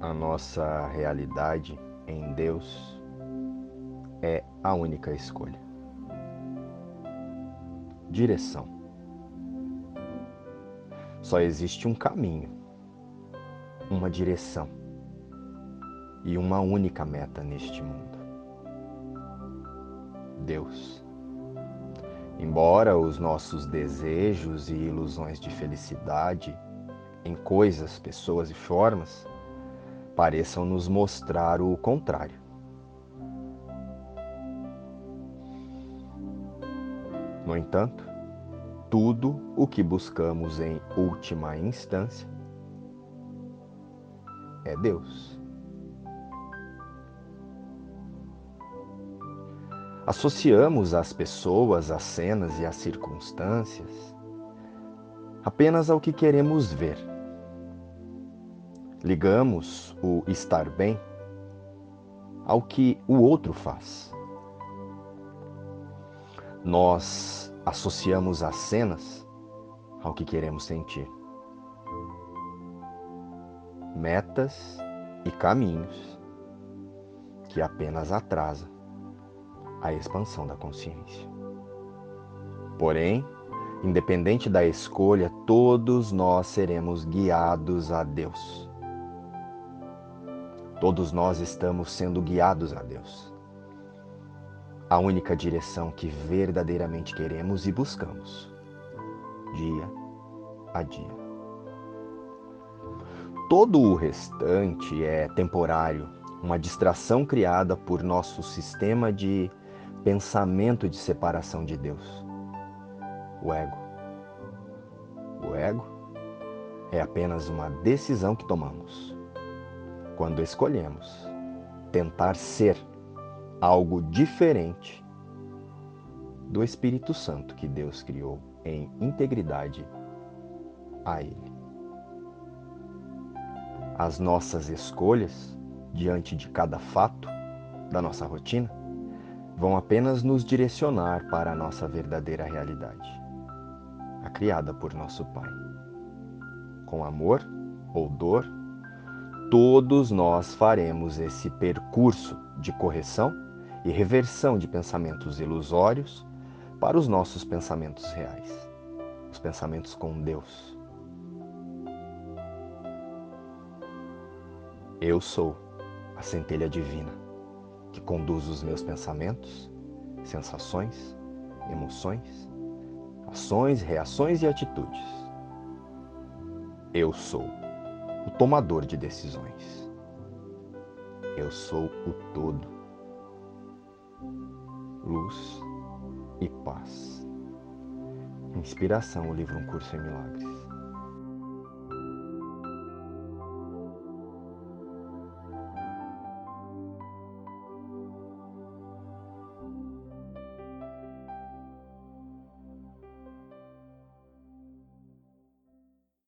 A nossa realidade em Deus é a única escolha. Direção. Só existe um caminho, uma direção e uma única meta neste mundo: Deus. Embora os nossos desejos e ilusões de felicidade em coisas, pessoas e formas pareçam nos mostrar o contrário. No entanto, tudo o que buscamos em última instância é Deus. Associamos as pessoas, as cenas e as circunstâncias apenas ao que queremos ver. Ligamos o estar bem ao que o outro faz. Nós associamos as cenas ao que queremos sentir. Metas e caminhos que apenas atrasam a expansão da consciência. Porém, independente da escolha, todos nós seremos guiados a Deus. Todos nós estamos sendo guiados a Deus. A única direção que verdadeiramente queremos e buscamos, dia a dia. Todo o restante é temporário, uma distração criada por nosso sistema de pensamento de separação de Deus. O ego. O ego é apenas uma decisão que tomamos. Quando escolhemos tentar ser algo diferente do Espírito Santo que Deus criou em integridade a Ele. As nossas escolhas diante de cada fato da nossa rotina vão apenas nos direcionar para a nossa verdadeira realidade, a criada por nosso Pai. Com amor ou dor, todos nós faremos esse percurso de correção e reversão de pensamentos ilusórios para os nossos pensamentos reais, os pensamentos com Deus. Eu sou a centelha divina que conduz os meus pensamentos, sensações, emoções, ações, reações e atitudes. Eu sou o tomador de decisões. Eu sou o todo. Luz e paz. Inspiração, o livro Um Curso em Milagres.